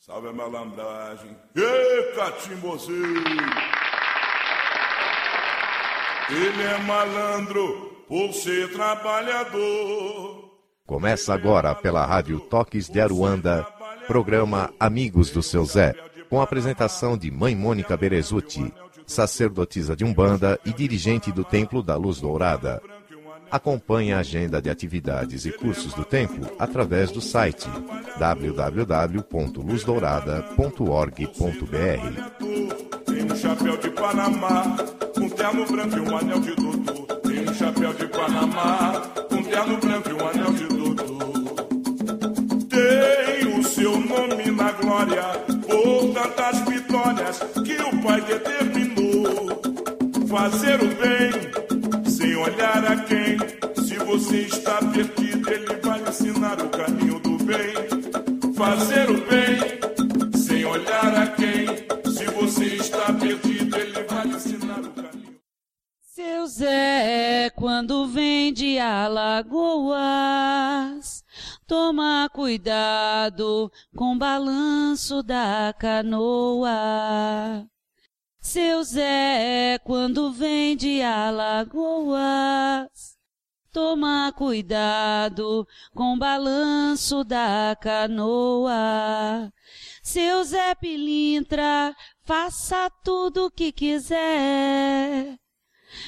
Salve a malandragem. Ê, catimbozinho! Ele é malandro por ser trabalhador. Começa agora pela Rádio Toques de Aruanda, programa Amigos do Seu Zé, com a apresentação de Mãe Mônica Berezuti, sacerdotisa de Umbanda e dirigente do Templo da Luz Dourada. Acompanhe a agenda de atividades e cursos do templo através do site www.luzdourada.org.br. Tem um chapéu de Panamá, um terno branco e um anel de doutor. Tem um chapéu de Panamá, um terno branco e um anel de doutor. Tem o seu nome na glória, por tantas vitórias que o Pai determinou. Fazer o bem quem. Se você está perdido, ele vai ensinar o caminho do bem. Fazer o bem sem olhar a quem. Se você está perdido, ele vai ensinar o caminho. Seu Zé, quando vem de Alagoas, toma cuidado com o balanço da canoa. Seu Zé, quando vem de Alagoas, toma cuidado com o balanço da canoa. Seu Zé Pilintra, faça tudo o que quiser.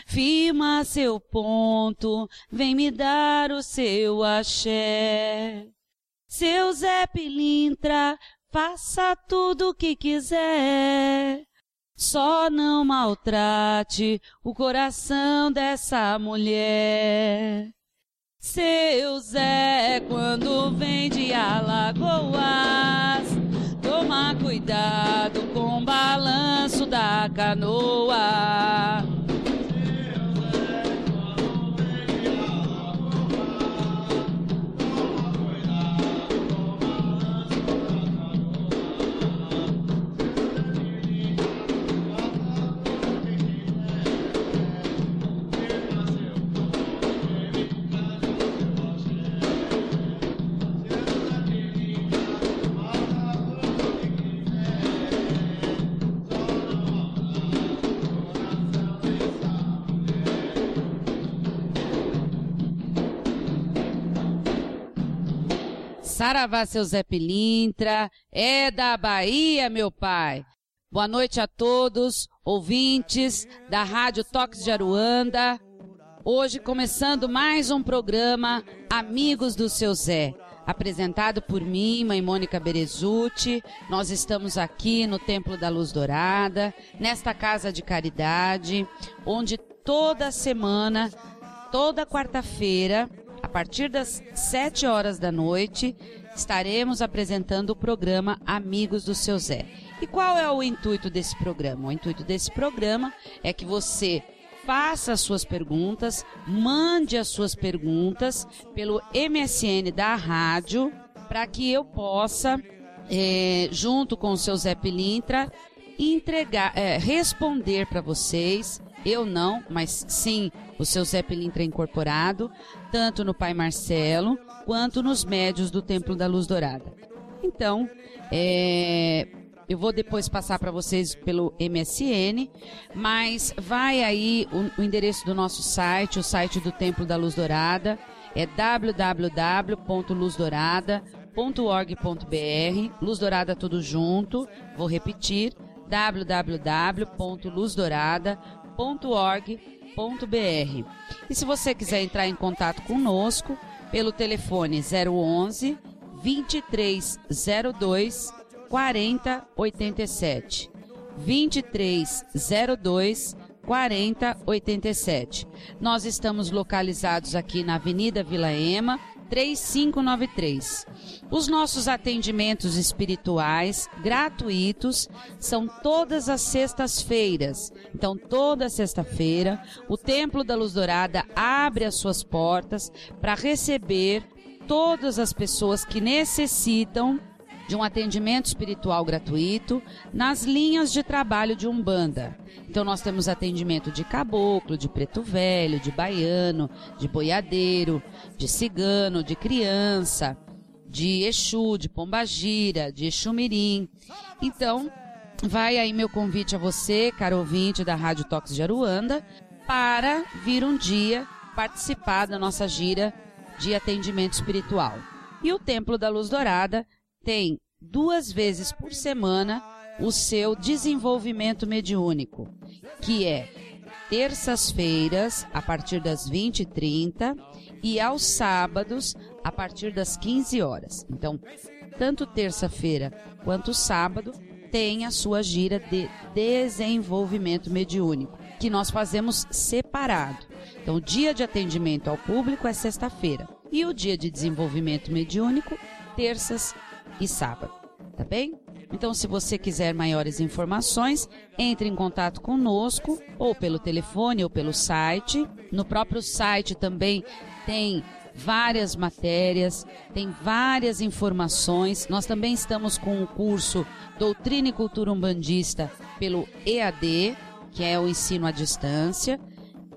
Firma seu ponto, vem me dar o seu axé. Seu Zé Pilintra, faça tudo o que quiser. Só não maltrate o coração dessa mulher. Seu Zé, quando vem de Alagoas, toma cuidado com o balanço da canoa. Saravá, seu Zé Pilintra, é da Bahia, meu pai. Boa noite a todos, ouvintes da Rádio Toques de Aruanda. Hoje começando mais um programa Amigos do Seu Zé, apresentado por mim, Mãe Mônica Berezuti. Nós estamos aqui no Templo da Luz Dourada, nesta casa de caridade, onde toda semana, toda quarta-feira, partir das sete horas da noite, estaremos apresentando o programa Amigos do Seu Zé. E qual é o intuito desse programa? O intuito desse programa é que você faça as suas perguntas, mande as suas perguntas pelo MSN da rádio, para que eu possa, é, junto com o seu Zé Pilintra, entregar, é, responder para vocês. Eu não, mas sim o seu Zé Pilintra incorporado, tanto no Pai Marcelo quanto nos médios do Templo da Luz Dourada. Então, é, eu vou depois passar para vocês pelo MSN, mas vai aí o, o, endereço do nosso site, o site do Templo da Luz Dourada, é www.luzdourada.org.br, Luz Dourada tudo junto, vou repetir, www.luzdourada.org.br. E se você quiser entrar em contato conosco, pelo telefone 011 2302 4087. 2302 4087. Nós estamos localizados aqui na Avenida Vila Ema, 3593. Os nossos atendimentos espirituais gratuitos são todas as sextas-feiras. Então, toda sexta-feira, o Templo da Luz Dourada abre as suas portas para receber todas as pessoas que necessitam de um atendimento espiritual gratuito nas linhas de trabalho de Umbanda. Então nós temos atendimento de caboclo, de preto velho, de baiano, de boiadeiro, de cigano, de criança, de Exu, de Pombagira, de Exumirim. Então, vai aí meu convite a você, caro ouvinte da Rádio Tox de Aruanda, para vir um dia participar da nossa gira de atendimento espiritual. E o Templo da Luz Dourada tem duas vezes por semana o seu desenvolvimento mediúnico, que é terças-feiras a partir das 20h30 e aos sábados a partir das 15 horas. Então, tanto terça-feira quanto sábado tem a sua gira de desenvolvimento mediúnico, que nós fazemos separado. Então, o dia de atendimento ao público é sexta-feira e o dia de desenvolvimento mediúnico, terças e sábado. Tá bem? Então, se você quiser maiores informações, entre em contato conosco, ou pelo telefone ou pelo site. No próprio site também tem várias matérias, tem várias informações. Nós também estamos com o curso Doutrina e Cultura Umbandista pelo EAD, que é o ensino à distância.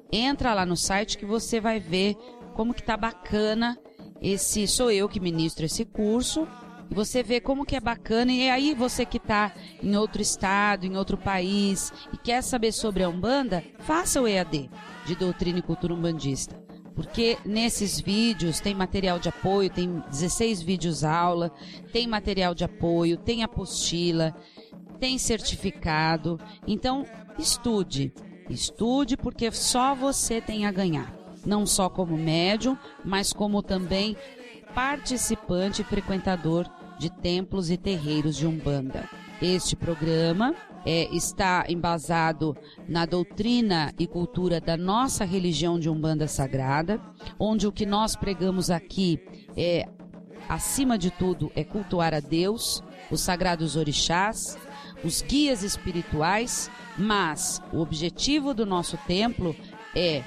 Entra lá no site que você vai ver como que tá bacana esse sou eu que ministro esse curso você vê como que é bacana e aí você que está em outro estado, em outro país e quer saber sobre a Umbanda, faça o EAD de Doutrina e Cultura Umbandista. Porque nesses vídeos tem material de apoio, tem 16 vídeos aula, tem material de apoio, tem apostila, tem certificado. Então, estude. Estude porque só você tem a ganhar. Não só como médium, mas como também participante e frequentador de templos e terreiros de Umbanda. Este programa é, está embasado na doutrina e cultura da nossa religião de Umbanda Sagrada, onde o que nós pregamos aqui é, acima de tudo, é cultuar a Deus, os sagrados orixás, os guias espirituais, mas o objetivo do nosso templo é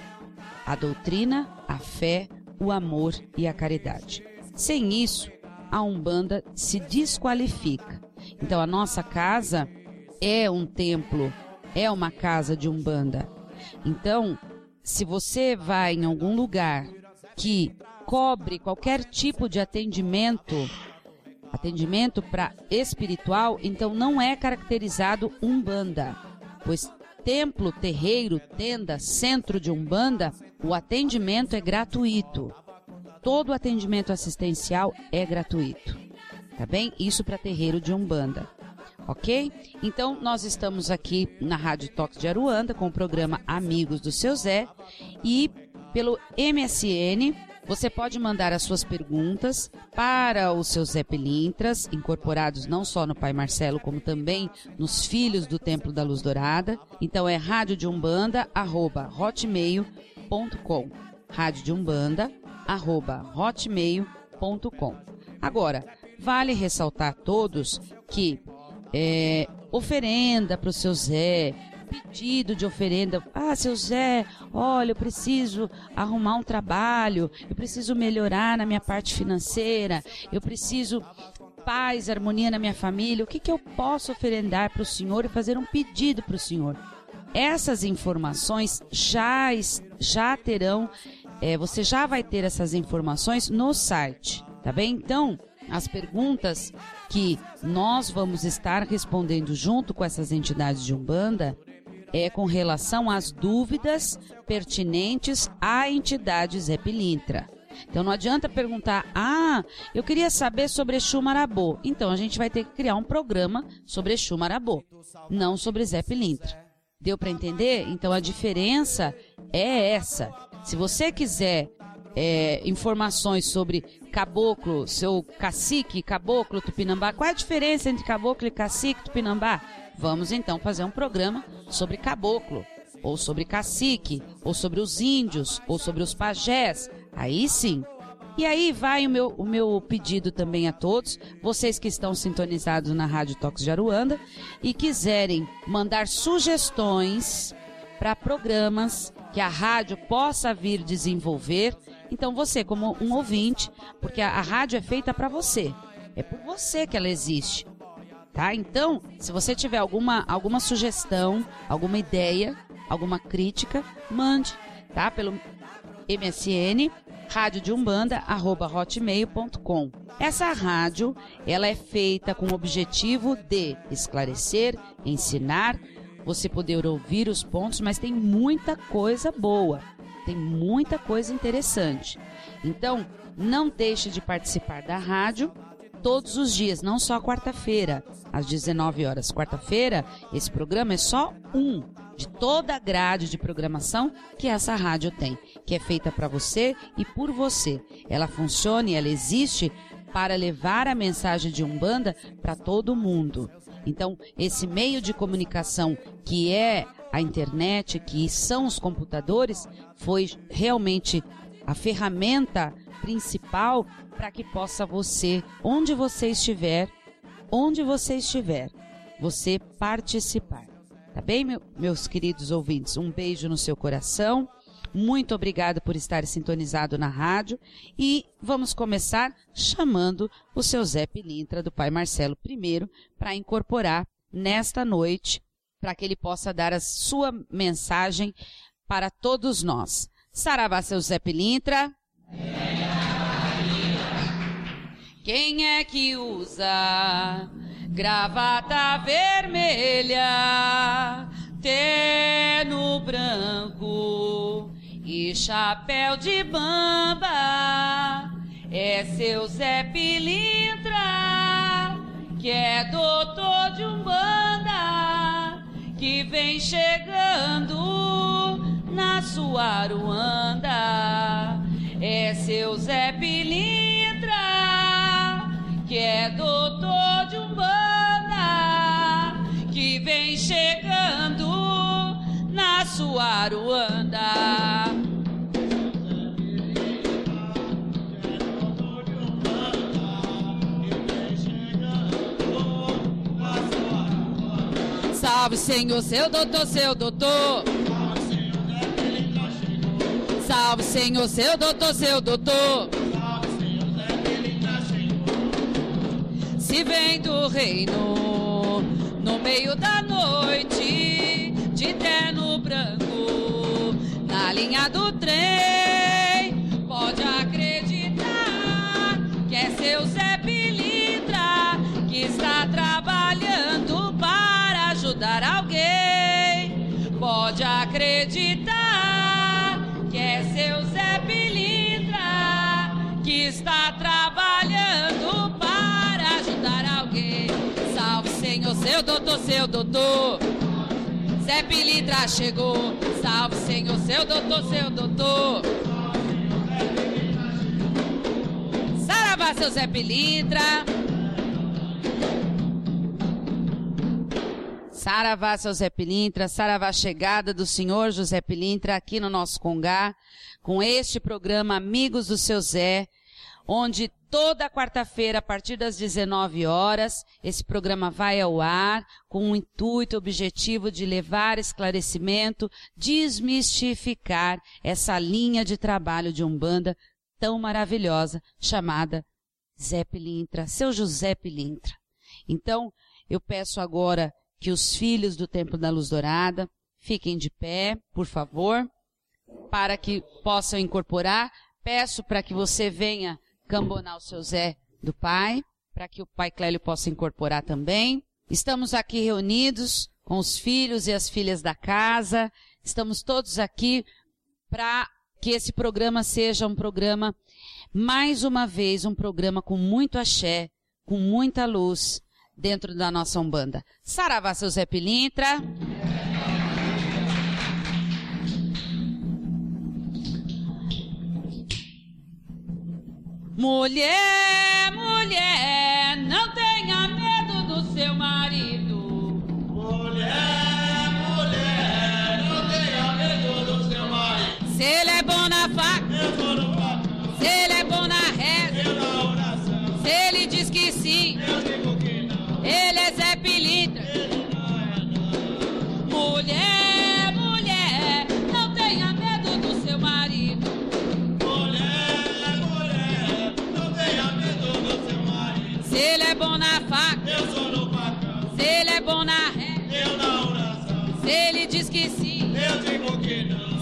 a doutrina, a fé, o amor e a caridade. Sem isso, a Umbanda se desqualifica. Então a nossa casa é um templo, é uma casa de Umbanda. Então, se você vai em algum lugar que cobre qualquer tipo de atendimento, atendimento para espiritual, então não é caracterizado Umbanda, pois templo, terreiro, tenda, centro de Umbanda, o atendimento é gratuito todo o atendimento assistencial é gratuito. Tá bem? Isso para terreiro de Umbanda. Ok? Então, nós estamos aqui na Rádio Toque de Aruanda com o programa Amigos do Seu Zé e pelo MSN você pode mandar as suas perguntas para o seu Zé Pelintras, incorporados não só no Pai Marcelo, como também nos Filhos do Templo da Luz Dourada. Então é rádio de umbanda, arroba, hotmail.com. Rádio de Umbanda, hotmail.com. Agora, vale ressaltar a todos que é, oferenda para o seu Zé, pedido de oferenda. Ah, seu Zé, olha, eu preciso arrumar um trabalho, eu preciso melhorar na minha parte financeira, eu preciso paz, harmonia na minha família. O que, que eu posso oferendar para o Senhor e fazer um pedido para o Senhor? Essas informações já, já terão é, você já vai ter essas informações no site, tá bem? Então, as perguntas que nós vamos estar respondendo junto com essas entidades de Umbanda é com relação às dúvidas pertinentes à entidade Zé Pilintra. Então não adianta perguntar, ah, eu queria saber sobre Exu Marabô. Então a gente vai ter que criar um programa sobre Exu Marabô, não sobre Zé Pilintra. Deu para entender? Então a diferença é essa. Se você quiser é, informações sobre caboclo, seu cacique, caboclo, tupinambá, qual é a diferença entre caboclo e cacique, tupinambá? Vamos então fazer um programa sobre caboclo, ou sobre cacique, ou sobre os índios, ou sobre os pajés. Aí sim. E aí vai o meu, o meu pedido também a todos, vocês que estão sintonizados na Rádio Tox de Aruanda e quiserem mandar sugestões para programas que a rádio possa vir desenvolver. Então você, como um ouvinte, porque a, a rádio é feita para você, é por você que ela existe. Tá? Então, se você tiver alguma, alguma sugestão, alguma ideia, alguma crítica, mande, tá? Pelo MSN radiodeumbanda@hotmail.com. Essa rádio, ela é feita com o objetivo de esclarecer, ensinar, você poder ouvir os pontos, mas tem muita coisa boa, tem muita coisa interessante. Então, não deixe de participar da rádio todos os dias, não só quarta-feira, às 19 horas. Quarta-feira, esse programa é só um de toda a grade de programação que essa rádio tem, que é feita para você e por você. Ela funciona e ela existe para levar a mensagem de Umbanda para todo mundo. Então, esse meio de comunicação que é a internet, que são os computadores, foi realmente a ferramenta principal para que possa você, onde você estiver, onde você estiver, você participar. Tá bem, meu, meus queridos ouvintes? Um beijo no seu coração. Muito obrigado por estar sintonizado na rádio e vamos começar chamando o seu Zé Pilintra do Pai Marcelo primeiro para incorporar nesta noite para que ele possa dar a sua mensagem para todos nós. Saravá, seu Zé Pilintra. Quem é que usa gravata vermelha, terno branco e chapéu de bamba? É seu Zé Pilintra, que é doutor de Umbanda, que vem chegando na sua Aruanda. É seu Zé Pilintra, que é doutor de Umbanda, que vem chegando na sua Aruanda. Salve, Senhor, seu doutor, seu doutor. Salve, Senhor, seu doutor, seu doutor. Se vem do reino no meio da noite, de terno branco, na linha do trem, pode acreditar que é seu Zé Pilintra que está está trabalhando para ajudar alguém. Salve, Senhor, seu doutor, seu doutor. Zé Pilintra chegou. Salve, Senhor, seu doutor, seu doutor. Saravá, seu Zé Pilintra. Saravá, seu Zé Pilintra, Saravá, chegada do senhor José Pilintra aqui no nosso Congá, com este programa Amigos do Seu Zé, onde toda quarta-feira, a partir das 19 horas, esse programa vai ao ar com o intuito e objetivo de levar esclarecimento, desmistificar essa linha de trabalho de Umbanda tão maravilhosa chamada Zé Pilintra, seu José Pilintra. Então, eu peço agora que os filhos do Templo da Luz Dourada fiquem de pé, por favor, para que possam incorporar. Peço para que você venha cambonar o seu Zé do Pai, para que o Pai Clélio possa incorporar também. Estamos aqui reunidos com os filhos e as filhas da casa. Estamos todos aqui para que esse programa seja um programa, mais uma vez, um programa com muito axé, com muita luz, dentro da nossa Umbanda. Saravá, seu Zé Pilintra. Mulher, mulher,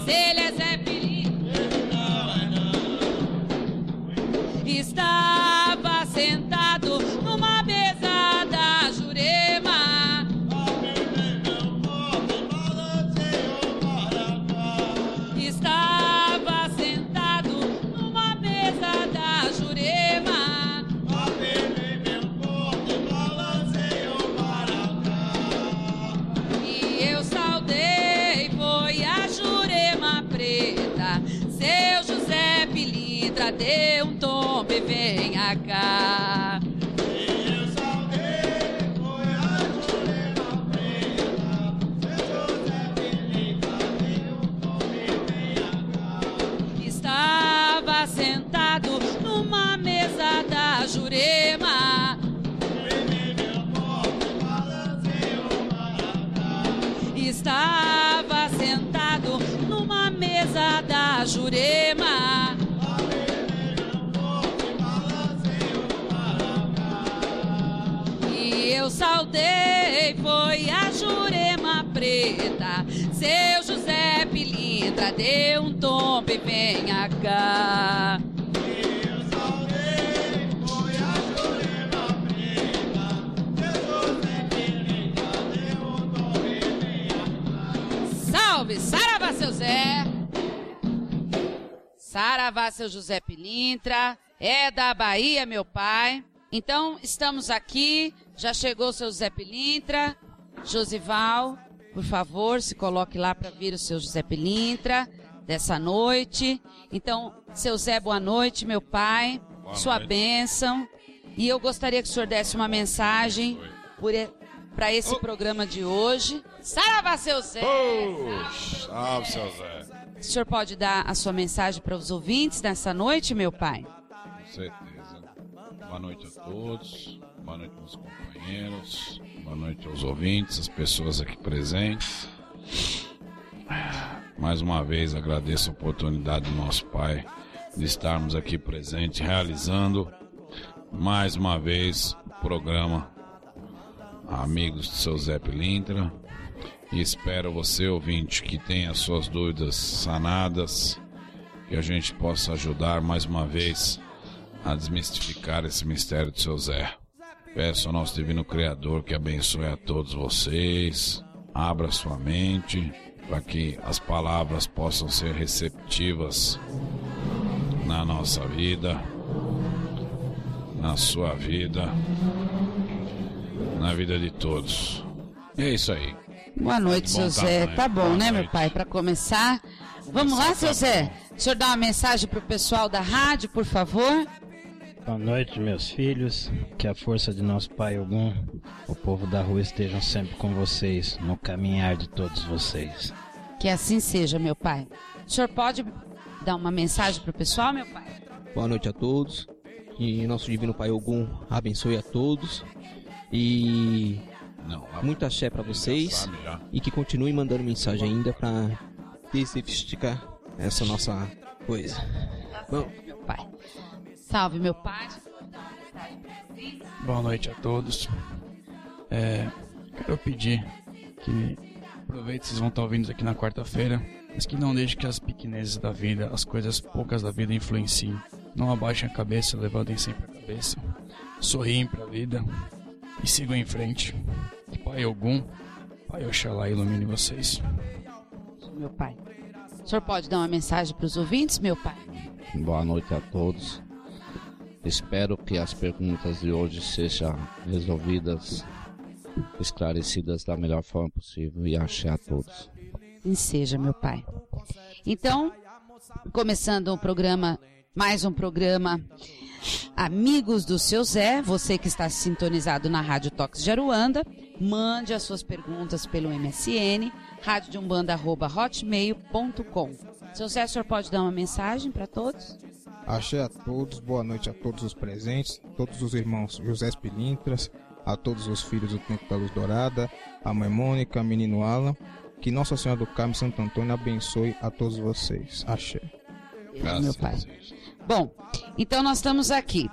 Se ele é Zé estava sentado. Então, estamos aqui. Já chegou seu José Pilintra. Josival, por favor, se coloque lá para vir o seu José Pilintra dessa noite. Então, seu Zé, boa noite, meu pai. Boa sua noite. bênção. E eu gostaria que o senhor desse uma mensagem para esse Oh. programa de hoje. Saravá, seu Zé! Puxa, salve, seu Zé. O senhor pode dar a sua mensagem para os ouvintes nessa noite, meu pai? Com certeza. Boa noite a todos. Boa noite aos companheiros. Boa noite aos ouvintes, as pessoas aqui presentes. Mais uma vez agradeço a oportunidade do nosso Pai de estarmos aqui presentes, realizando mais uma vez o programa Amigos do seu Zé Pilintra. E espero você, ouvinte, que tenha suas dúvidas sanadas, que a gente possa ajudar mais uma vez a desmistificar esse mistério do seu Zé. Peço ao nosso Divino Criador que abençoe a todos vocês, abra sua mente para que as palavras possam ser receptivas na nossa vida, na sua vida, na vida de todos. E é isso aí. Boa noite, seu Zé. tamanho. Tá bom, né, meu pai? Para começar. Vamos lá, seu tá Zé. O senhor dá uma mensagem pro pessoal da rádio, por favor? Boa noite, meus filhos. Que a força de nosso Pai Ogum, o povo da rua estejam sempre com vocês, no caminhar de todos vocês. Que assim seja, meu pai. O senhor pode dar uma mensagem pro pessoal, meu pai? Boa noite a todos. Que nosso Divino Pai Ogum abençoe a todos. E Não, muita axé pra já vocês. E que continue mandando mensagem ainda pra desmistificar essa nossa coisa. Bom, Meu pai. Salve, meu pai. Boa noite a todos. É, quero pedir que aproveite, vocês vão estar ouvindo aqui na quarta-feira, mas que não deixe que as pequenezes da vida, as coisas poucas da vida influenciem. Não abaixem a cabeça, levantem sempre a cabeça. Sorriem pra vida e sigam em frente. Que Pai Ogum, Pai Oxalá ilumine vocês. Meu pai. O senhor pode dar uma mensagem pros ouvintes, meu pai? Boa noite a todos. Espero que as perguntas de hoje sejam resolvidas, esclarecidas da melhor forma possível e achei a todos. Assim seja, meu pai. Então, começando um programa, mais um programa Amigos do seu Zé, você que está sintonizado na Rádio Tox de Aruanda, mande as suas perguntas pelo MSN, radiodeumbanda.hotmail.com. Seu Zé, o senhor pode dar uma mensagem para todos? Axé a todos, boa noite a todos os presentes, todos os irmãos José Pilintras, a todos os filhos do Tempo da Luz Dourada, a mãe Mônica, menino Alan, que Nossa Senhora do Carmo Santo Antônio abençoe a todos vocês. Axé. Graças meu pai. a. Bom, então nós estamos aqui.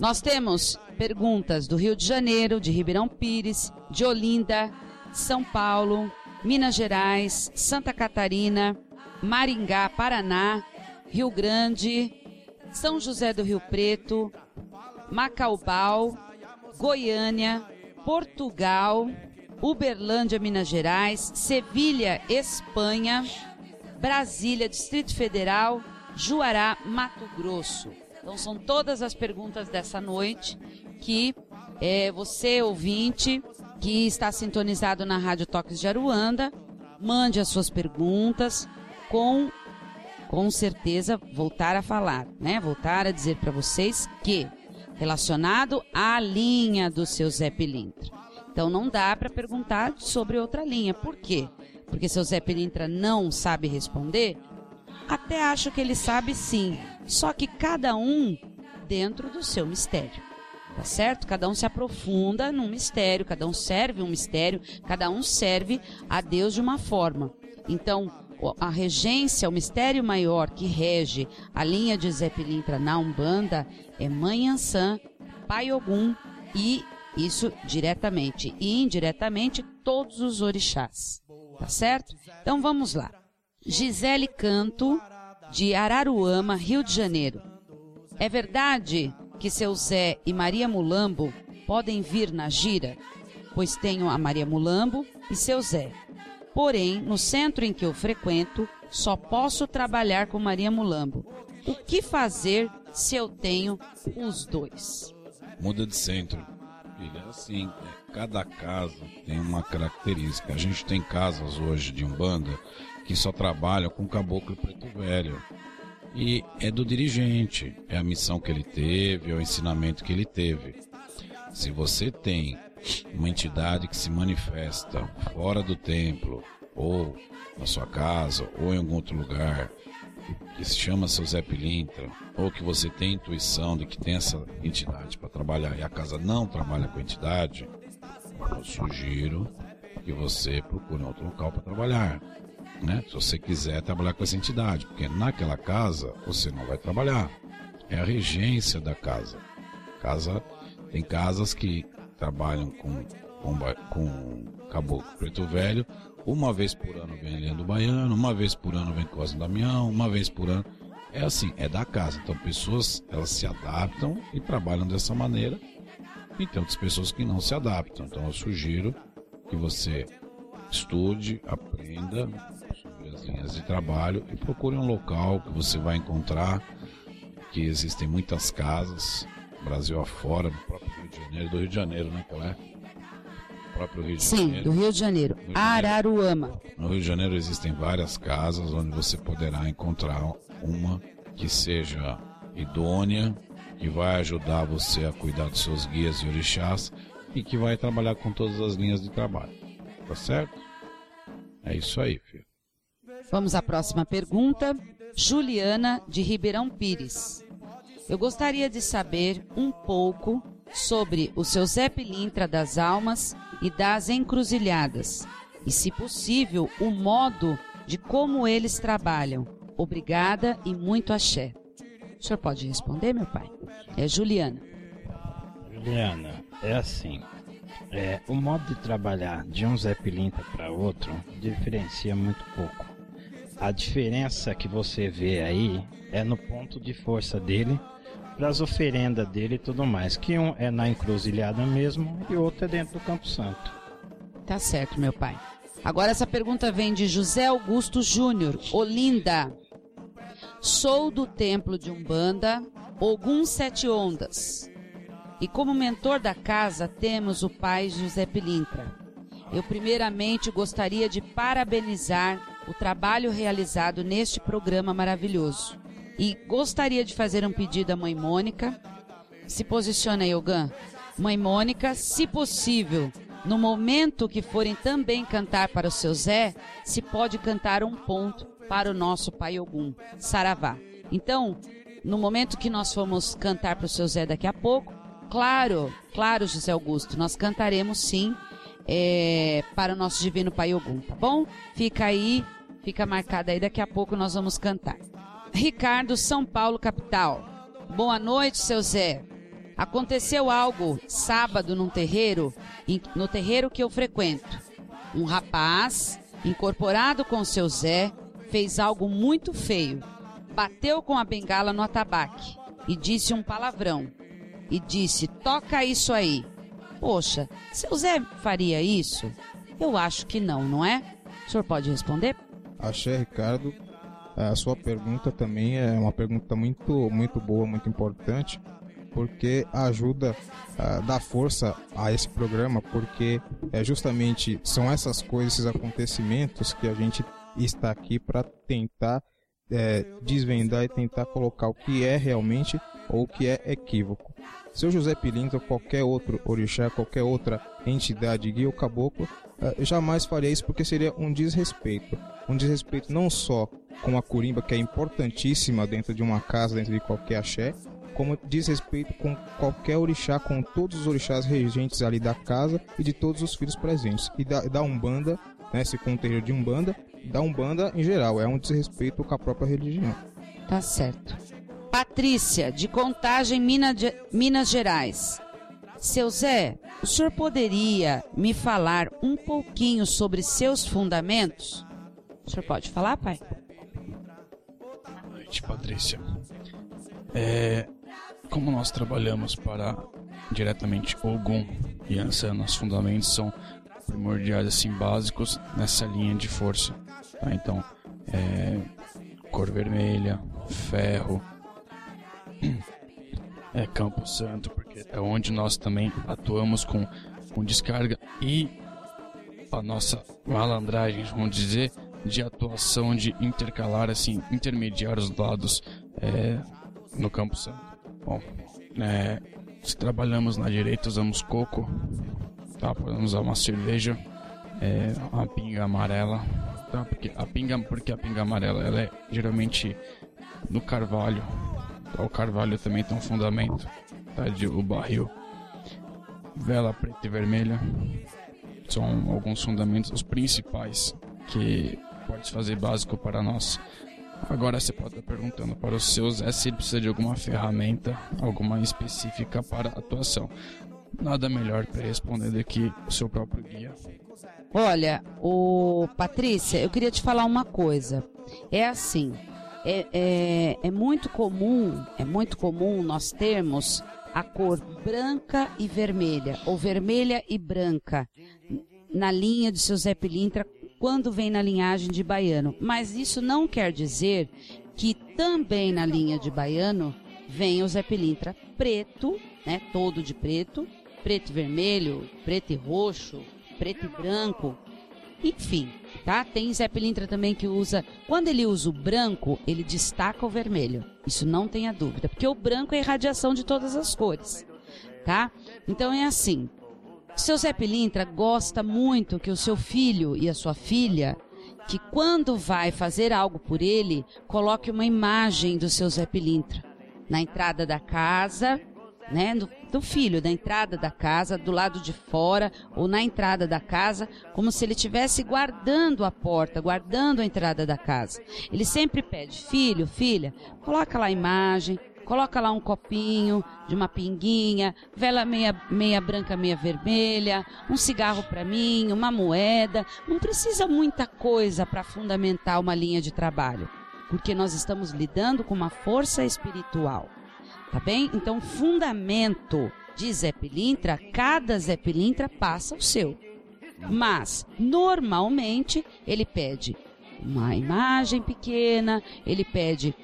Nós temos perguntas do Rio de Janeiro, de Ribeirão Pires, de Olinda, São Paulo, Minas Gerais, Santa Catarina, Maringá, Paraná, Rio Grande, São José do Rio Preto, Macaubal, Goiânia, Portugal, Uberlândia, Minas Gerais, Sevilha, Espanha, Brasília, Distrito Federal, Juará, Mato Grosso. Então são todas as perguntas dessa noite que é, você, ouvinte, que está sintonizado na Rádio Toques de Aruanda, mande as suas perguntas com com certeza voltar a falar, né? Voltar a dizer para vocês que relacionado à linha do seu Zé Pilintra. Então não dá para perguntar sobre outra linha. Por quê? Porque seu Zé Pilintra não sabe responder? Até acho que ele sabe sim, só que cada um dentro do seu mistério. Tá certo? Cada um se aprofunda num mistério, cada um serve um mistério, cada um serve a Deus de uma forma. Então, a regência, o mistério maior que rege a linha de Zé Pilintra na Umbanda é Mãe Ansã, Pai Ogum e isso diretamente e indiretamente todos os orixás. Tá certo? Então vamos lá. Gisele Canto, de Araruama, Rio de Janeiro. É verdade que seu Zé e Maria Mulambo podem vir na gira? Pois tenho a Maria Mulambo e seu Zé. Porém, no centro em que eu frequento, só posso trabalhar com Maria Mulambo. O que fazer se eu tenho os dois? Muda de centro. É assim, é, cada casa tem uma característica. A gente tem casas hoje de Umbanda que só trabalham com caboclo preto velho. E é do dirigente, é a missão que ele teve, é o ensinamento que ele teve. Se você tem uma entidade que se manifesta fora do templo, ou na sua casa, ou em algum outro lugar, que se chama seu Zé Pilintra, ou que você tem intuição de que tem essa entidade para trabalhar e a casa não trabalha com a entidade, eu sugiro que você procure outro local para trabalhar. Né? Se você quiser trabalhar com essa entidade, porque naquela casa você não vai trabalhar. É a regência da casa. Casa tem casas que trabalham com, com, com caboclo preto velho. Uma vez por ano vem Leandro Baiano, uma vez por ano vem Cosme Damião, uma vez por ano. É assim, é da casa. Então pessoas elas se adaptam e trabalham dessa maneira. E tem outras pessoas que não se adaptam. Então eu sugiro que você estude, aprenda sobre as linhas de trabalho e procure um local que você vai encontrar que existem muitas casas Brasil afora, no próprio Rio de Janeiro, do Rio de Janeiro, né, qual é? próprio Rio de Sim, Janeiro. do Rio de Janeiro. Rio de Araruama. No Rio de Janeiro existem várias casas onde você poderá encontrar uma que seja idônea, que vai ajudar você a cuidar dos seus guias e orixás e que vai trabalhar com todas as linhas de trabalho. Tá certo? É isso aí, filho. Vamos à próxima pergunta. Juliana, de Ribeirão Pires. Eu gostaria de saber um pouco sobre o seu Zé Pilintra das almas e das encruzilhadas, e, se possível, o modo de como eles trabalham. Obrigada e muito axé. O senhor pode responder, meu pai? É Juliana. Juliana, é assim. É, o modo de trabalhar de um Zé Pilintra para outro diferencia muito pouco. A diferença que você vê aí é no ponto de força dele para as oferendas dele e tudo mais. Que um é na encruzilhada mesmo e outro é dentro do Campo Santo. Tá certo, meu pai. Agora essa pergunta vem de José Augusto Júnior, Olinda. Sou do templo de Umbanda, Ogum Sete Ondas. E como mentor da casa temos o pai José Pilintra. Eu primeiramente gostaria de parabenizar o trabalho realizado neste programa maravilhoso. E gostaria de fazer um pedido à mãe Mônica. Se posiciona aí, Ogan. Mãe Mônica, se possível, no momento que forem também cantar para o seu Zé, se pode cantar um ponto para o nosso Pai Ogum, Saravá. Então, no momento que nós formos cantar para o seu Zé daqui a pouco, claro, claro, José Augusto, nós cantaremos sim é, para o nosso Divino Pai Ogum, tá bom? Fica aí, fica marcado aí, daqui a pouco nós vamos cantar. Ricardo, São Paulo, capital. Boa noite, seu Zé. Aconteceu algo sábado num terreiro, no terreiro que eu frequento. Um rapaz, incorporado com seu Zé, fez algo muito feio. Bateu com a bengala no atabaque e disse um palavrão. E disse: Toca isso aí. Poxa, seu Zé faria isso? Eu acho que não, não é? O senhor pode responder? Axé, Ricardo. A sua pergunta também é uma pergunta muito, muito boa, muito importante, porque ajuda a dar força a esse programa, porque é justamente são essas coisas, esses acontecimentos que a gente está aqui para tentar é, desvendar e tentar colocar o que é realmente ou o que é equívoco. Seu José Pilintra, qualquer outro orixá, qualquer outra entidade, guia ou caboclo, é, jamais faria isso porque seria um desrespeito. Um desrespeito não só com a curimba, que é importantíssima dentro de uma casa, dentro de qualquer axé, como diz respeito com qualquer orixá, com todos os orixás regentes ali da casa e de todos os filhos presentes. E da, da Umbanda, né, se com o terreiro de Umbanda, da Umbanda em geral, é um desrespeito com a própria religião. Tá certo. Patrícia, de Contagem, Minas, Minas Gerais. Seu Zé, o senhor poderia me falar um pouquinho sobre seus fundamentos? O senhor pode falar, pai? Boa noite, Patrícia. É, como nós trabalhamos para diretamente Ogum e Ansan, nossos fundamentos são primordiais, assim, básicos nessa linha de força. Tá? Então, é, cor vermelha, ferro, é Campo Santo, é onde nós também atuamos com, com descarga e a nossa malandragem, vamos dizer, de atuação de intercalar, assim, intermediar os lados é, no Campo Santo. Bom, é, se trabalhamos na direita, usamos coco, tá? Podemos usar uma cerveja, é, uma pinga amarela, tá? Porque a pinga, porque a pinga amarela, ela é geralmente no carvalho, o carvalho também tem um fundamento, tá? De, o barril. Vela preta e vermelha são alguns fundamentos, os principais que pode fazer básico para nós. Agora você pode estar perguntando para os seus é se ele precisa de alguma ferramenta, alguma específica para atuação. Nada melhor para responder do que o seu próprio guia. Olha, o Patrícia, eu queria te falar uma coisa. É assim, é, é, é muito comum, é muito comum nós termos a cor branca e vermelha, ou vermelha e branca, na linha de seu Zé Pilintra, quando vem na linhagem de baiano. Mas isso não quer dizer que também na linha de baiano vem o Zé Pilintra preto, né, todo de preto, preto e vermelho, preto e roxo, preto e branco, enfim, tá? Tem Zé Pilintra também que usa. Quando ele usa o branco, ele destaca o vermelho. Isso não tenha dúvida, porque o branco é irradiação de todas as cores, tá? Então é assim. Seu Zé Pilintra gosta muito que o seu filho e a sua filha, que quando vai fazer algo por ele, coloque uma imagem do seu Zé Pilintra na entrada da casa, né, do, do, filho, da entrada da casa, do lado de fora ou na entrada da casa, como se ele estivesse guardando a porta, guardando a entrada da casa. Ele sempre pede, filho, filha, coloca lá a imagem, coloca lá um copinho de uma pinguinha, vela meia, meia branca, meia vermelha, um cigarro para mim, uma moeda. Não precisa muita coisa para fundamentar uma linha de trabalho, porque nós estamos lidando com uma força espiritual. Tá bem? Então, fundamento de Zé Pilintra, cada Zé Pilintra passa o seu. Mas, normalmente, ele pede uma imagem pequena, ele pede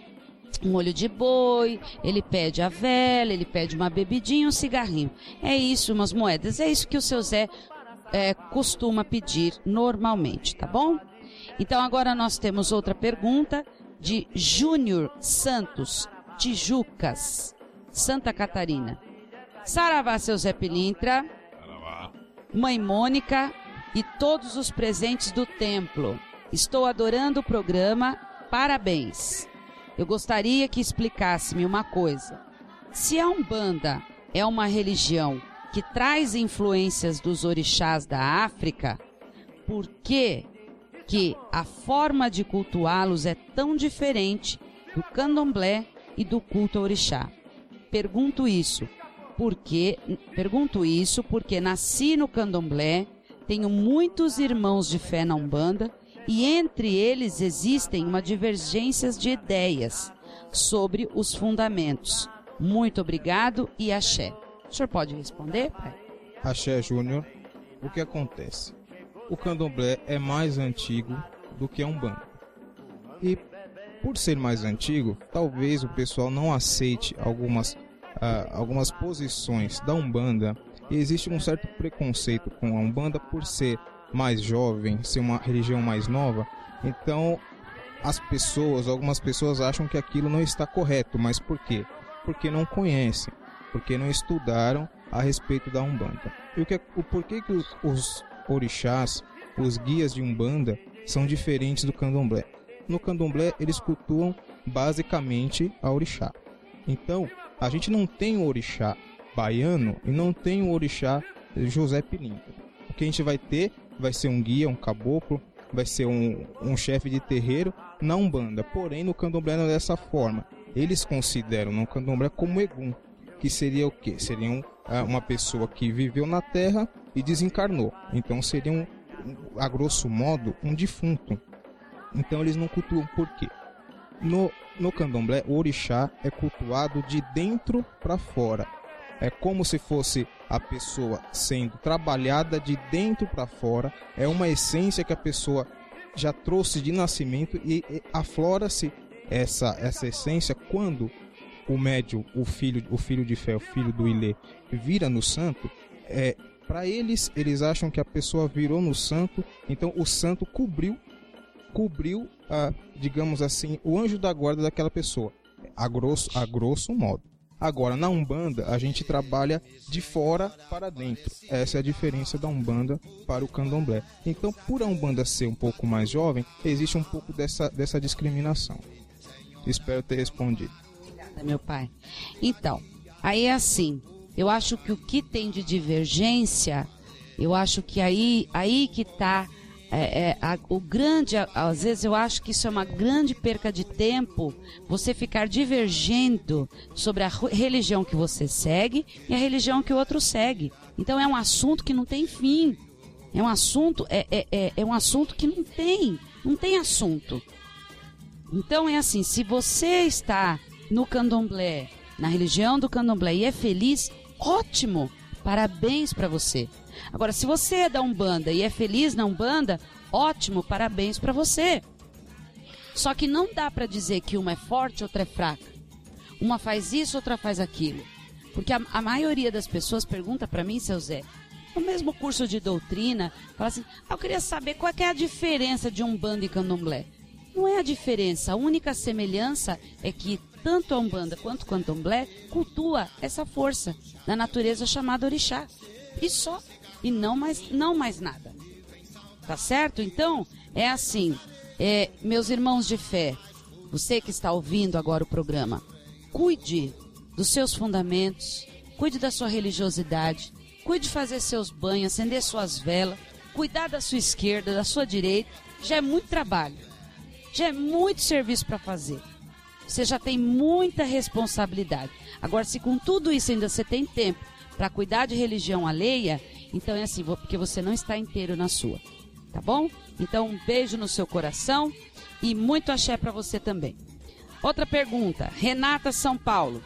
um olho de boi, ele pede a vela, ele pede uma bebidinha, um cigarrinho. É isso, umas moedas. É isso que o seu Zé é, costuma pedir normalmente, tá bom? Então agora nós temos outra pergunta de Júnior Santos, Tijucas. Santa Catarina. Saravá, seu Zé Pilintra. Saravá. Mãe Mônica e todos os presentes do templo. Estou adorando o programa. Parabéns. Eu gostaria que explicasse-me uma coisa. Se a Umbanda é uma religião que traz influências dos orixás da África, por que que a forma de cultuá-los é tão diferente do candomblé e do culto orixá? Pergunto isso porque pergunto isso porque nasci no Candomblé, tenho muitos irmãos de fé na Umbanda e entre eles existem uma divergências de ideias sobre os fundamentos. Muito obrigado e axé. O senhor pode responder, pai? Axé Júnior, o que acontece? O candomblé é mais antigo do que a Umbanda. E por ser mais antigo, talvez o pessoal não aceite algumas ah, algumas posições da Umbanda e existe um certo preconceito com a Umbanda por ser mais jovem, ser uma religião mais nova. Então, as pessoas, algumas pessoas acham que aquilo não está correto, mas por quê? Porque não conhecem, porque não estudaram a respeito da Umbanda. E o, que, o porquê que os, os orixás, os guias de Umbanda, são diferentes do candomblé? No candomblé, eles cultuam basicamente a orixá. Então, A gente não tem o orixá baiano e não tem o orixá José Pilintra. O que a gente vai ter vai ser um guia, um caboclo, vai ser um, um chefe de terreiro na Umbanda. Porém, no candomblé não é dessa forma. Eles consideram no candomblé como Egum, que seria o quê? Seria um, uma pessoa que viveu na terra e desencarnou. Então seria um, a grosso modo, um defunto. Então eles não cultuam por quê? No, no candomblé, o orixá é cultuado de dentro para fora. É como se fosse a pessoa sendo trabalhada de dentro para fora. É uma essência que a pessoa já trouxe de nascimento e, aflora-se essa, essa essência quando o médium, o filho, o filho de fé, o filho do Ilê, vira no santo. É, para eles, eles acham que a pessoa virou no santo, então o santo cobriu, cobriu, a, digamos assim, o anjo da guarda daquela pessoa, a grosso, a grosso modo. Agora, na Umbanda, a gente trabalha de fora para dentro. Essa é a diferença da Umbanda para o Candomblé. Então, por a Umbanda ser um pouco mais jovem, existe um pouco dessa, dessa discriminação. Espero ter respondido. Obrigada, meu pai. Então, aí é assim. Eu acho que o que tem de divergência, eu acho que aí, aí que está é, é, a, o grande, às vezes eu acho que isso é uma grande perca de tempo, você ficar divergindo sobre a religião que você segue e a religião que o outro segue. Então é um assunto que não tem fim. É um assunto, é, é, é, é um assunto que não tem, não tem assunto. Então é assim, se você está no candomblé, na religião do candomblé e é feliz, ótimo, parabéns para você. Agora, se você é da Umbanda e é feliz na Umbanda, ótimo, parabéns para você. Só que não dá para dizer que uma é forte, outra é fraca. Uma faz isso, outra faz aquilo. Porque a, a maioria das pessoas pergunta para mim, seu Zé, no mesmo curso de doutrina, fala assim: ah, eu queria saber qual é a diferença de Umbanda e Candomblé. Não é a diferença, a única semelhança é que tanto a Umbanda quanto o Candomblé cultua essa força da natureza chamada Orixá. E só e não mais, não mais nada. Tá certo? Então, é assim, é, meus irmãos de fé, você que está ouvindo agora o programa, cuide dos seus fundamentos, cuide da sua religiosidade, cuide de fazer seus banhos, acender suas velas, cuidar da sua esquerda, da sua direita, já é muito trabalho, já é muito serviço para fazer. Você já tem muita responsabilidade. Agora, se com tudo isso ainda você tem tempo para cuidar de religião alheia, então é assim, porque você não está inteiro na sua. Tá bom? Então um beijo no seu coração e muito axé para você também. Outra pergunta, Renata São Paulo.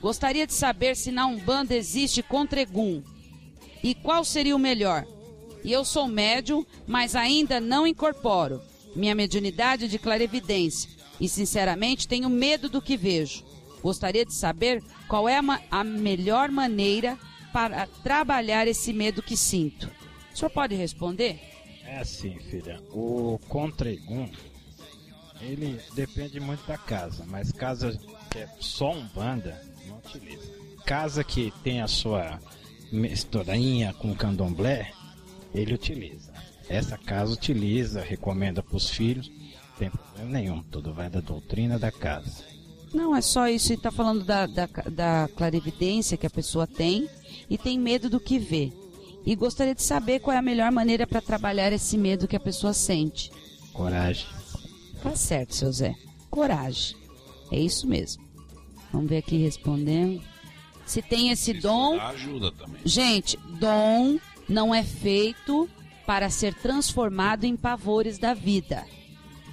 Gostaria de saber se na Umbanda existe contregum e qual seria o melhor. E eu sou médium, mas ainda não incorporo minha mediunidade de clarevidência e sinceramente tenho medo do que vejo. Gostaria de saber qual é a, a melhor maneira para trabalhar esse medo que sinto? O senhor pode responder? É assim, filha. O contregum, ele depende muito da casa, mas casa que é só um banda, não utiliza. Casa que tem a sua misturinha com candomblé, ele utiliza. Essa casa utiliza, recomenda para os filhos, não tem problema nenhum, tudo vai da doutrina da casa. Não, é só isso, está falando da, da, da clarividência que a pessoa tem e tem medo do que vê. E gostaria de saber qual é a melhor maneira para trabalhar esse medo que a pessoa sente. Coragem. Tá certo, seu Zé. Coragem. É isso mesmo. Vamos ver aqui respondendo. Se tem esse Isso dom. Ajuda também. Gente, dom não é feito para ser transformado em pavores da vida.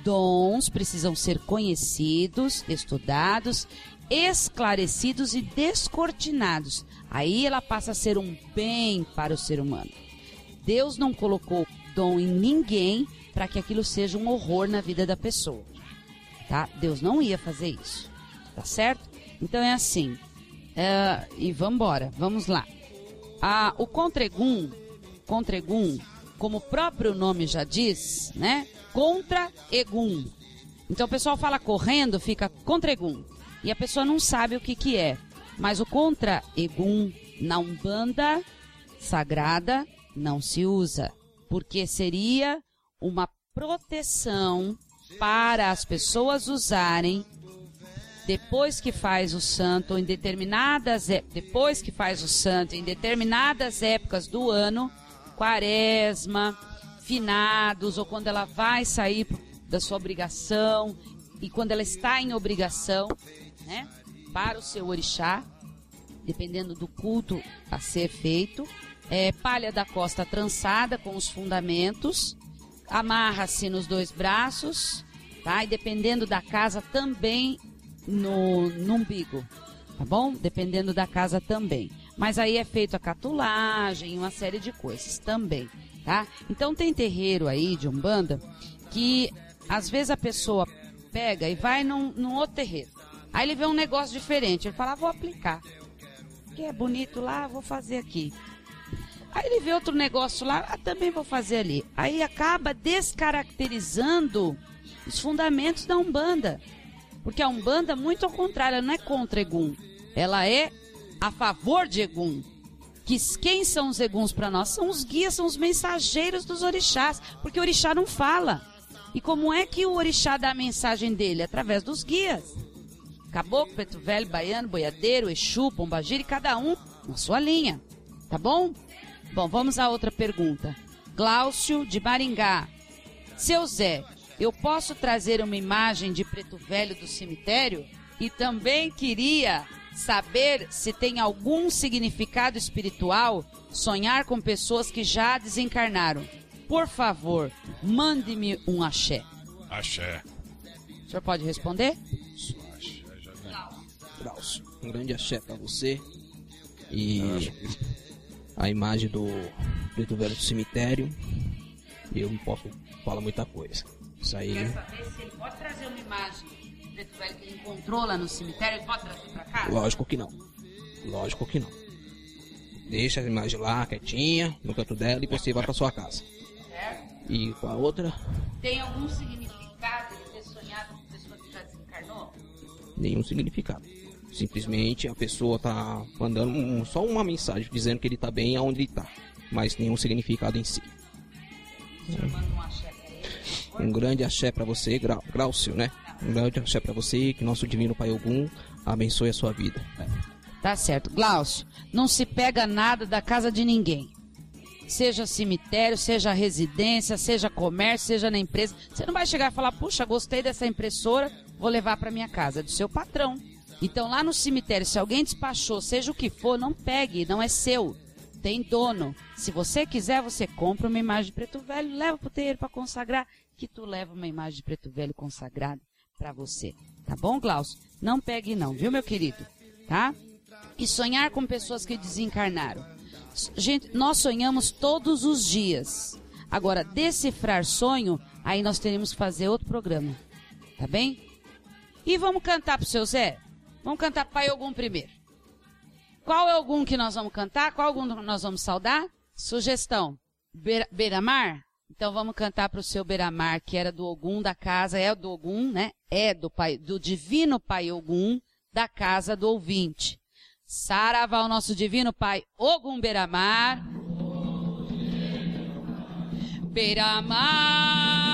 Dons precisam ser conhecidos, estudados, esclarecidos e descortinados Aí ela passa a ser um bem para o ser humano. Deus não colocou dom em ninguém para que aquilo seja um horror na vida da pessoa. Tá? Deus não ia fazer isso. Tá certo? Então é assim. É, e vamos embora, vamos lá. Ah, o contregum, contregum, como o próprio nome já diz, né? Contra egum. Então o pessoal fala correndo, fica contregum. E a pessoa não sabe o que, que é. Mas o contra Egum na Umbanda sagrada não se usa, porque seria uma proteção para as pessoas usarem depois que faz o santo em determinadas é, depois que faz o santo em determinadas épocas do ano, quaresma, finados ou quando ela vai sair da sua obrigação e quando ela está em obrigação, né, para o seu orixá, dependendo do culto a ser feito, é, palha da costa trançada com os fundamentos, amarra-se nos dois braços, tá? E dependendo da casa também no, no umbigo, tá bom? Dependendo da casa também. Mas aí é feito a catulagem, uma série de coisas também, tá? Então tem terreiro aí de Umbanda que às vezes a pessoa pega e vai num, num outro terreiro. Aí ele vê um negócio diferente, ele fala, ah, vou aplicar. Que é bonito lá, vou fazer aqui. Aí ele vê outro negócio lá, ah, também vou fazer ali. Aí acaba descaracterizando os fundamentos da Umbanda. Porque a Umbanda, muito ao contrário, ela não é contra Egum. Ela é a favor de Egum. Que quem são os Eguns para nós? São os guias, são os mensageiros dos orixás. Porque o orixá não fala. E como é que o orixá dá a mensagem dele? Através dos guias. Caboclo, Preto Velho, Baiano, Boiadeiro, Exu, Pombagira, cada um na sua linha. Tá bom? Bom, vamos a outra pergunta. Gláucio de Maringá. Seu Zé, eu posso trazer uma imagem de Preto Velho do cemitério? E também queria saber se tem algum significado espiritual sonhar com pessoas que já desencarnaram. Por favor, mande-me um axé. Axé. O senhor pode responder? Klaus, um grande axé pra você. E a imagem do Preto Velho do cemitério. Eu não posso falar muita coisa. Isso aí. Quer saber se ele pode trazer uma imagem Preto Velho que ele encontrou lá no cemitério? Ele pode trazer pra cá? Lógico que não. Lógico que não. Deixa a imagem lá, quietinha, no canto dela e você vai pra sua casa. Certo? E com a outra, Tem algum significado ele ter sonhado com pessoa que já desencarnou? nenhum significado. Simplesmente a pessoa tá mandando um- só uma mensagem dizendo que ele tá bem aonde ele tá, mas nenhum significado em si. O senhor manda um axé pra ele? Um grande axé pra você, Grau, Graucio, né? Um grande axé pra você, que nosso divino Pai Ogum abençoe a sua vida. Tá certo. Glaucio, não se pega nada da casa de ninguém. Seja cemitério, seja residência, seja comércio, seja na empresa. Você não vai chegar e falar, puxa, gostei dessa impressora, vou levar para minha casa. É do seu patrão. Então lá no cemitério, se alguém despachou, seja o que for, não pegue, não é seu. Tem dono. Se você quiser, você compra uma imagem de preto velho, leva pro terreiro para consagrar, que tu leva uma imagem de preto velho consagrada para você. Tá bom, Glaucio? Não pegue não, viu, meu querido? Tá? E sonhar com pessoas que desencarnaram. Gente, nós sonhamos todos os dias. Agora, decifrar sonho, aí nós teremos que fazer outro programa. Tá bem? E vamos cantar pro seu Zé? Vamos cantar Pai Ogum primeiro. Qual é algum que nós vamos cantar? Qual algum nós vamos saudar? Sugestão. Beira- Beiramar? Então vamos cantar pro seu Beiramar, que era do Ogum da casa, é do Ogum, né? É do pai, do divino Pai Ogum da casa do ouvinte. Saravá, o nosso divino Pai Ogum Beiramar. Beiramar,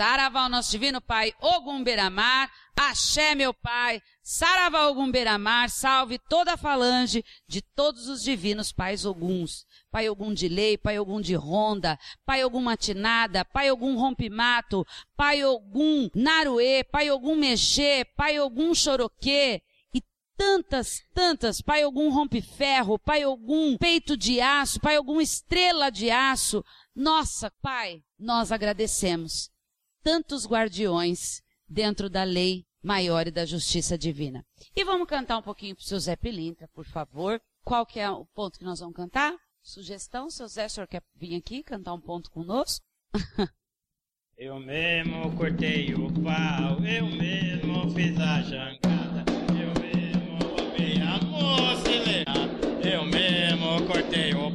Saravá, o nosso divino Pai Ogum Beiramar, Axé, meu pai. Saravá Ogum Beramar, salve toda a falange de todos os divinos pais Oguns. Pai Ogum de Lei, Pai Ogum de Ronda, Pai Ogum Matinada, Pai Ogum Rompimato, Pai Ogum Naruê, Pai Ogum Mexê, Pai Ogum Choroquê, e tantas, tantas, Pai Ogum Rompe Ferro, Pai Ogum Peito de Aço, Pai Ogum Estrela de Aço. Nossa, Pai, nós agradecemos tantos guardiões dentro da lei maior e da justiça divina. E vamos cantar um pouquinho pro seu Zé Pilintra, por favor. Qual que é o ponto que nós vamos cantar? Sugestão, seu Zé, o senhor quer vir aqui cantar um ponto conosco? eu mesmo cortei o pau, eu mesmo fiz a jangada, eu mesmo roubei a moça eu mesmo cortei o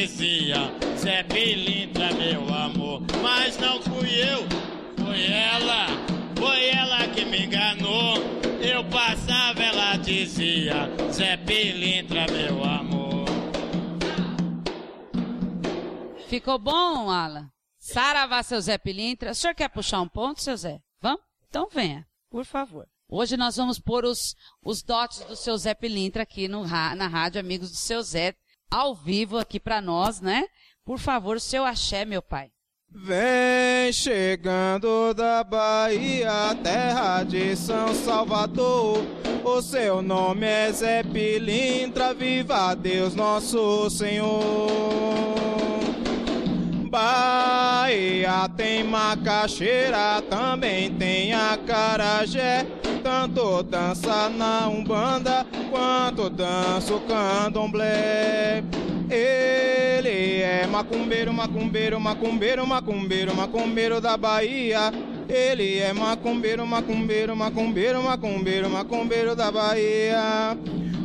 dizia, Zé Pilintra, meu amor. Mas não fui eu, foi ela, foi ela que me enganou. Eu passava, ela dizia, Zé Pilintra, meu amor. Ficou bom, Alan? Saravá, seu Zé Pilintra. O senhor quer puxar um ponto, seu Zé? Vamos? Então venha, por favor. Hoje nós vamos pôr os, os dotes do seu Zé Pilintra aqui no, na rádio Amigos do Seu Zé, ao vivo aqui para nós, né? Por favor, seu axé, meu pai. Vem chegando da Bahia, terra de São Salvador. O seu nome é Zé Pilintra, viva Deus nosso Senhor. Bahia tem macaxeira, também tem acarajé. Tanto dança na Umbanda, quanto dança o candomblé. Ele é macumbeiro, macumbeiro, macumbeiro, macumbeiro, macumbeiro da Bahia. Ele é macumbeiro, macumbeiro, macumbeiro, macumbeiro, macumbeiro da Bahia.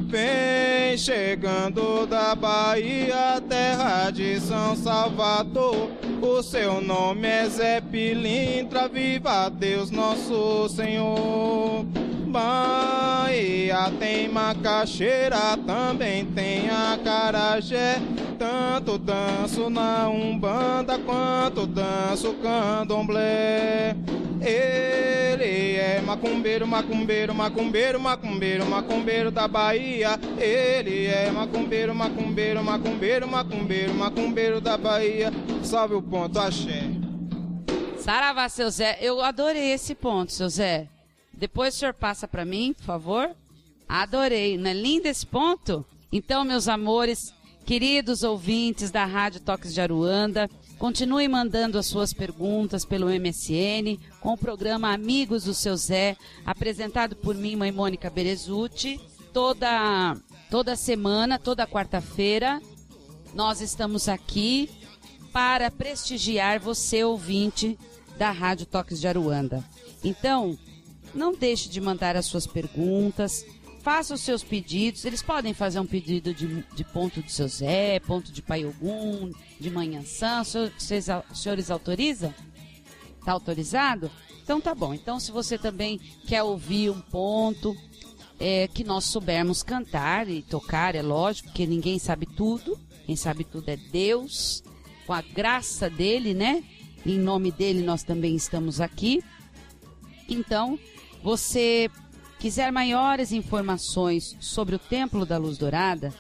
Vem chegando da Bahia, terra de São Salvador. O seu nome é Zé Pilintra, viva Deus nosso Senhor. Bahia tem macaxeira, também tem acarajé. Tanto danço na Umbanda quanto danço candomblé. Ele é macumbeiro, macumbeiro, macumbeiro, macumbeiro, macumbeiro da Bahia. Ele é macumbeiro, macumbeiro, macumbeiro, macumbeiro, macumbeiro da Bahia. Salve o ponto, axé. Saravá, seu Zé. Eu adorei esse ponto, seu Zé. Depois o senhor passa para mim, por favor. Adorei. Não é lindo esse ponto? Então, meus amores, queridos ouvintes da Rádio Toques de Aruanda, continue mandando as suas perguntas pelo MSN com o programa Amigos do Seu Zé, apresentado por mim, mãe Mônica Berezuti, toda toda semana, toda quarta-feira. Nós estamos aqui para prestigiar você, ouvinte da Rádio Toques de Aruanda. Então, não deixe de mandar as suas perguntas, faça os seus pedidos. Eles podem fazer um pedido de, de ponto de seu Zé, ponto de Pai Ogum, de Manhãçã. Vocês, os senhores autorizam? Está autorizado? Então tá bom. Então se você também quer ouvir um ponto é, que nós soubermos cantar e tocar, é lógico, que ninguém sabe tudo. Quem sabe tudo é Deus. Com a graça dele, né? Em nome dele nós também estamos aqui. Então, você quiser maiores informações sobre o Templo da Luz Dourada,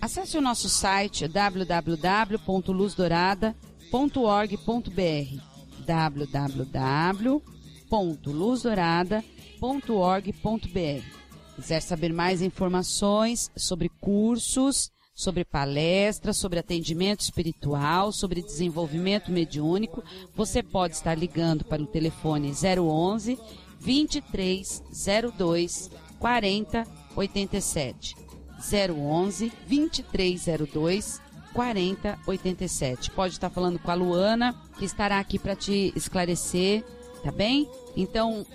acesse o nosso site www.luzdourada.org.br www.luzdourada.org.br Quiser saber mais informações sobre cursos, sobre palestras, sobre atendimento espiritual, sobre desenvolvimento mediúnico, você pode estar ligando para o telefone 011 2302 4087. 011 2302 4087. Pode estar falando com a Luana, que estará aqui para te esclarecer, tá bem? Então,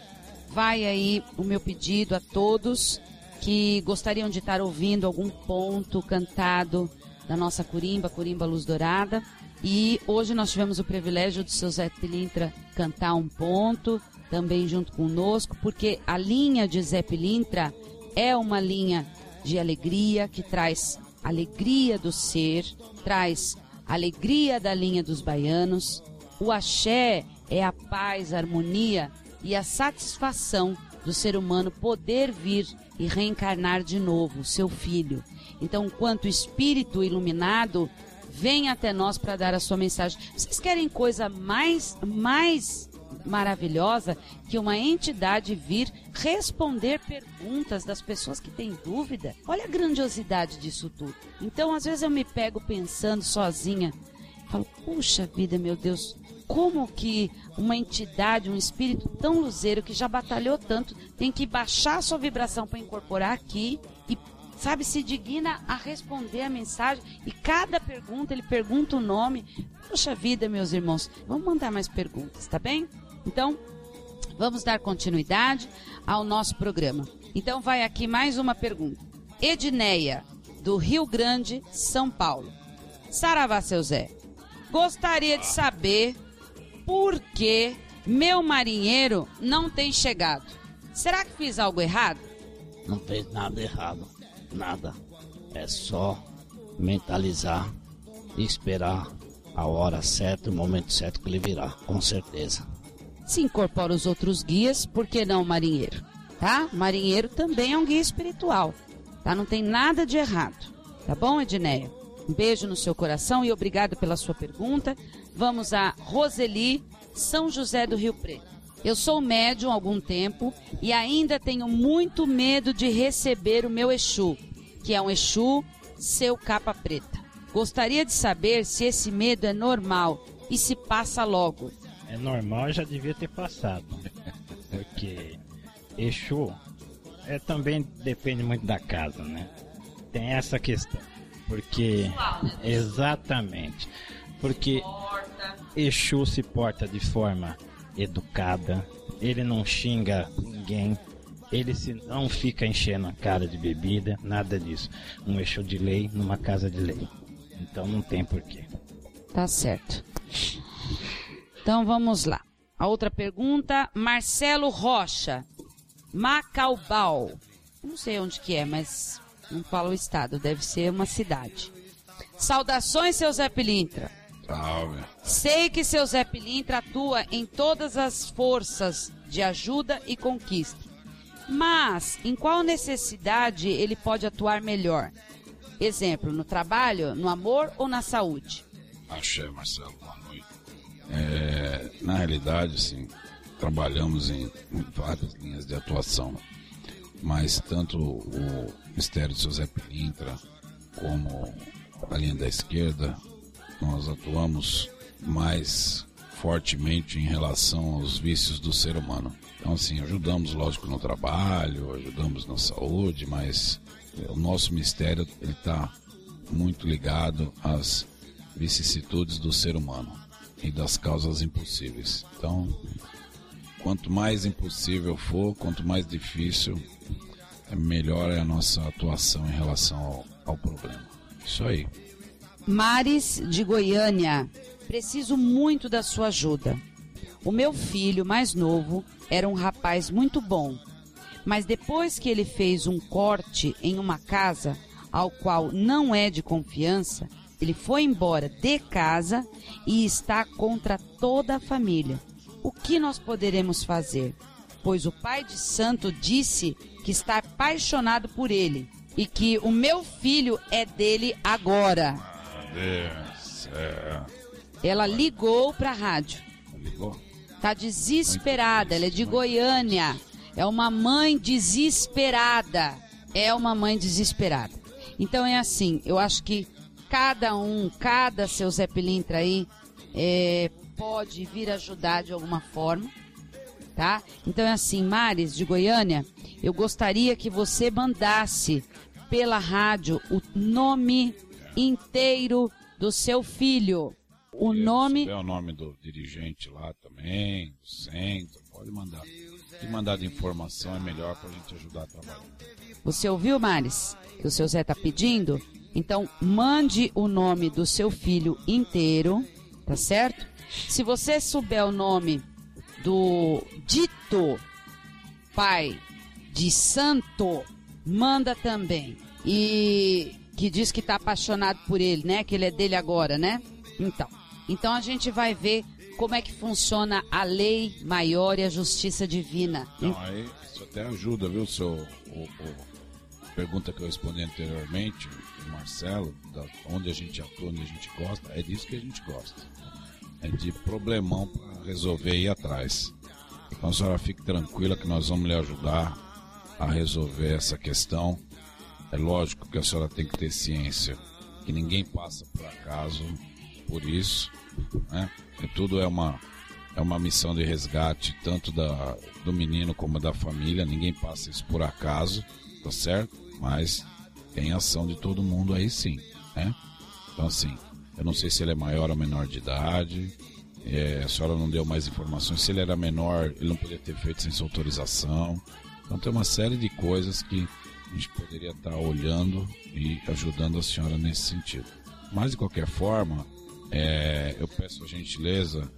vai aí o meu pedido a todos que gostariam de estar ouvindo algum ponto cantado da nossa Curimba, Curimba Luz Dourada. E hoje nós tivemos o privilégio do seu Zé Pilintra cantar um ponto, também junto conosco, porque a linha de Zé Pilintra é uma linha de alegria que traz alegria do ser, traz alegria da linha dos baianos. O axé é a paz, a harmonia e a satisfação do ser humano poder vir e reencarnar de novo, seu filho. Então, quanto espírito iluminado, vem até nós para dar a sua mensagem. Vocês querem coisa mais mais maravilhosa que uma entidade vir responder perguntas das pessoas que têm dúvida? Olha a grandiosidade disso tudo. Então, às vezes eu me pego pensando sozinha, falo: "Puxa vida, meu Deus, como que uma entidade, um espírito tão luzeiro que já batalhou tanto, tem que baixar a sua vibração para incorporar aqui e sabe, se digna a responder a mensagem e cada pergunta ele pergunta o nome. Poxa vida, meus irmãos, vamos mandar mais perguntas, tá bem? Então, vamos dar continuidade ao nosso programa. Então, vai aqui mais uma pergunta. Edneia, do Rio Grande, São Paulo. Saravá, seu Zé. Gostaria de saber por que meu marinheiro não tem chegado. Será que fiz algo errado? Não fez nada errado nada. É só mentalizar e esperar a hora certa, o momento certo que ele virá, com certeza. Se incorpora os outros guias, por que não o marinheiro? Tá? Marinheiro também é um guia espiritual, tá? Não tem nada de errado. Tá bom, Edneia? Um beijo no seu coração e obrigado pela sua pergunta. Vamos a Roseli, São José do Rio Preto. Eu sou médium há algum tempo e ainda tenho muito medo de receber o meu Exu, que é um Exu seu capa preta. Gostaria de saber se esse medo é normal e se passa logo. É normal, já devia ter passado. Porque Exu é, também depende muito da casa, né? Tem essa questão. Porque. Exatamente. Porque Exu se porta de forma educada, ele não xinga ninguém, ele se não fica enchendo a cara de bebida, nada disso. Um eixo de lei numa casa de lei. Então não tem porquê. Tá certo. Então vamos lá. A outra pergunta, Marcelo Rocha, Macaubal. Não sei onde que é, mas não fala o estado, deve ser uma cidade. Saudações, seu Zé Pilintra. Salve. Sei que seu Zé Pilintra atua em todas as forças de ajuda e conquista. Mas em qual necessidade ele pode atuar melhor? Exemplo, no trabalho, no amor ou na saúde? Axé, Marcelo, na realidade, sim, trabalhamos em, em, várias linhas de atuação, mas tanto o Mistério de Zé Pilintra como a linha da esquerda nós atuamos mais fortemente em relação aos vícios do ser humano. Então, assim, ajudamos, lógico, no trabalho, ajudamos na saúde, mas o nosso mistério está muito ligado às vicissitudes do ser humano e das causas impossíveis. Então, quanto mais impossível for, quanto mais difícil, melhor é a nossa atuação em relação ao, ao problema. Isso aí. Mares de Goiânia, preciso muito da sua ajuda. O meu filho mais novo era um rapaz muito bom, mas depois que ele fez um corte em uma casa ao qual não é de confiança, ele foi embora de casa e está contra toda a família. O que nós poderemos fazer? Pois o pai de santo disse que está apaixonado por ele e que o meu filho é dele agora. É. Ela ligou pra rádio. Ligou? Tá desesperada. Ela é de Goiânia. É uma mãe desesperada. É uma mãe desesperada. Então é assim, eu acho que cada um, cada seu Zé Pilintra aí, é, pode vir ajudar de alguma forma, tá? Então é assim, Mares de Goiânia, eu gostaria que você mandasse pela rádio o nome inteiro do seu filho. O nome. É o nome do dirigente lá também, do centro, Pode mandar. Que mandar de informação é melhor pra gente ajudar a trabalhar. Você ouviu, Maris? Que o seu Zé tá pedindo? Então, mande o nome do seu filho inteiro, tá certo? Se você souber o nome do dito pai de santo, manda também. E que diz que tá apaixonado por ele, né? Que ele é dele agora, né? Então, então a gente vai ver como é que funciona a lei maior e a justiça divina. Não, aí isso até ajuda, viu, seu. O, o- pergunta que eu respondi anteriormente, o Marcelo, da, onde a gente atua, onde a gente gosta, é disso que a gente gosta. É de problemão para resolver e ir atrás. Então a senhora fique tranquila que nós vamos lhe ajudar a resolver essa questão. É lógico que a senhora tem que ter ciência que ninguém passa por acaso por isso, né? E tudo é uma é uma missão de resgate tanto da, do menino como da família. Ninguém passa isso por acaso, tá certo? Mas tem ação de todo mundo aí sim, né? Então assim, eu não sei se ele é maior ou menor de idade. é, a senhora não deu mais informações. Se ele era menor, ele não poderia ter feito sem sua autorização. Então tem uma série de coisas que a gente poderia estar olhando e ajudando a senhora nesse sentido. Mas de qualquer forma, é, eu peço a gentileza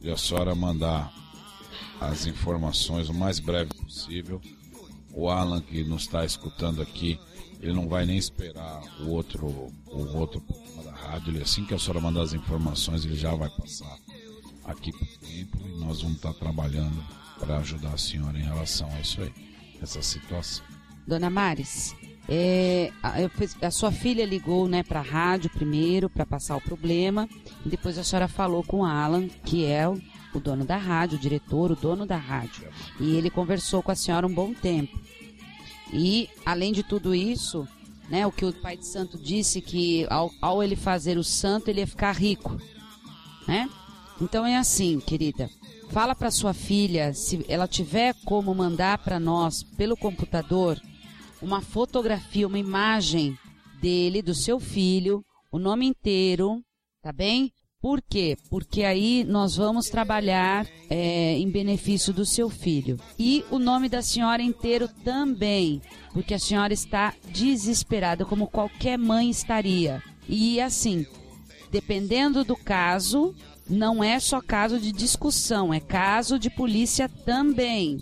de a senhora mandar as informações o mais breve possível. O Alan que nos está escutando aqui, ele não vai nem esperar o outro, o outro da rádio. Ele, assim que a senhora mandar as informações, ele já vai passar aqui por tempo e nós vamos estar trabalhando para ajudar a senhora em relação a isso aí, essa situação. Dona Maris, é, a, a sua filha ligou né, para a rádio primeiro para passar o problema e depois a senhora falou com o Alan, que é o, o dono da rádio, o diretor, o dono da rádio. E ele conversou com a senhora um bom tempo. E, além de tudo isso, né, o que o pai de santo disse que ao, ao ele fazer o santo, ele ia ficar rico. Né? Então é assim, querida. Fala para sua filha, se ela tiver como mandar para nós pelo computador uma fotografia, uma imagem dele, do seu filho, o nome inteiro, tá bem? Por quê? Porque aí nós vamos trabalhar é, em benefício do seu filho. E o nome da senhora inteiro também, porque a senhora está desesperada, como qualquer mãe estaria. E assim, dependendo do caso, não é só caso de discussão, é caso de polícia também.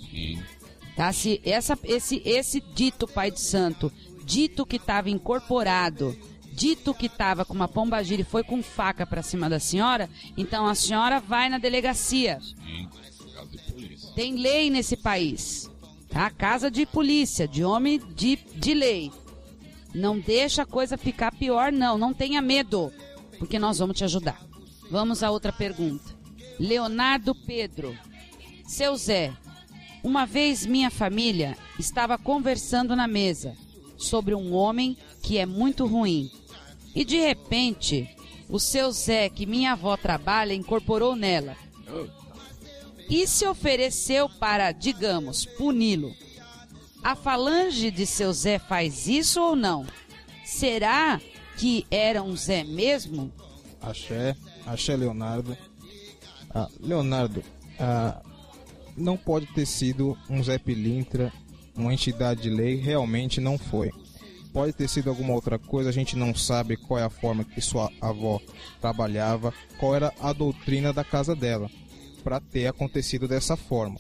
Tá? Se essa, esse, esse dito pai de santo, dito que estava incorporado, dito que estava com uma pombagira e foi com faca para cima da senhora, então a senhora vai na delegacia. Sim, de. Tem lei nesse país, tá? Casa de polícia, de homem de, de lei. Não deixa a coisa ficar pior, não. Não tenha medo, porque nós vamos te ajudar. Vamos a outra pergunta. Leonardo Pedro. Seu Zé, uma vez minha família estava conversando na mesa sobre um homem que é muito ruim. E de repente, o seu Zé, que minha avó trabalha, incorporou nela e se ofereceu para, digamos, puni-lo. A falange de seu Zé faz isso ou não? Será que era um Zé mesmo? Axé, Axé Leonardo. Ah, Leonardo, ah, não pode ter sido um Zé Pilintra, uma entidade de lei, realmente não foi. Pode ter sido alguma outra coisa, a gente não sabe qual é a forma que sua avó trabalhava, qual era a doutrina da casa dela, para ter acontecido dessa forma.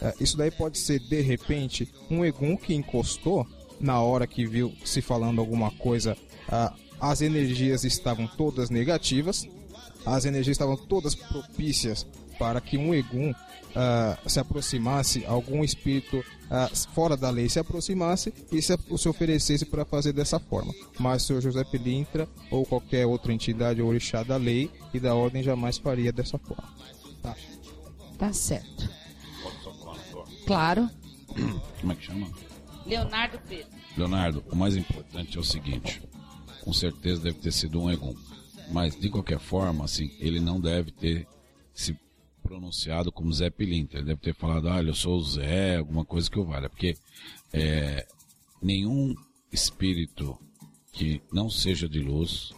É, isso daí pode ser, de repente, um Egum que encostou na hora que viu se falando alguma coisa, as energias estavam todas negativas, as energias estavam todas propícias para que um Egum ah, se aproximasse, algum espírito ah, fora da lei se aproximasse e se, se oferecesse para fazer dessa forma. Mas o senhor José Pilintra ou qualquer outra entidade ou orixá da lei e da ordem jamais faria dessa forma. Tá. Tá certo. Claro. Como é que chama? Leonardo Pedro. Leonardo, o mais importante é o seguinte: com certeza deve ter sido um Egum. Mas, de qualquer forma, assim, ele não deve ter se pronunciado como Zé Pilintra. Ele deve ter falado, ah, eu sou o Zé, alguma coisa que eu valha. Porque é, nenhum espírito que não seja de luz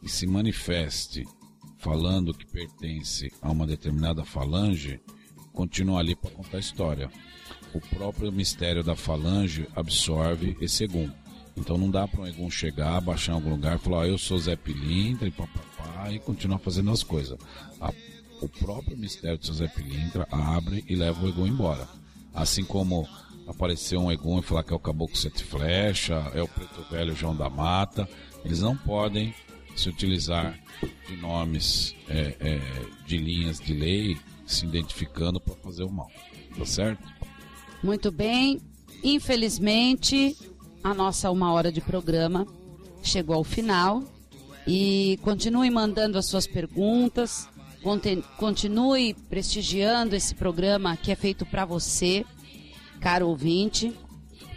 e se manifeste falando que pertence a uma determinada falange continua ali para contar a história. O próprio mistério da falange absorve esse egum. Então não dá para um egum chegar, baixar em algum lugar falar, ah, eu sou Zé Pilintra e papapá, e continuar fazendo as coisas. A, o próprio mistério do seu Zé Pilintra abre e leva o egum embora. Assim como aparecer um egum e falar que é o Caboclo Sete Flecha, é o Preto Velho João da Mata, eles não podem se utilizar de nomes é, é, de linhas de lei se identificando para fazer o mal. Tá certo? Muito bem. Infelizmente, a nossa uma hora de programa chegou ao final. E continue mandando as suas perguntas. Continue prestigiando esse programa que é feito para você, caro ouvinte.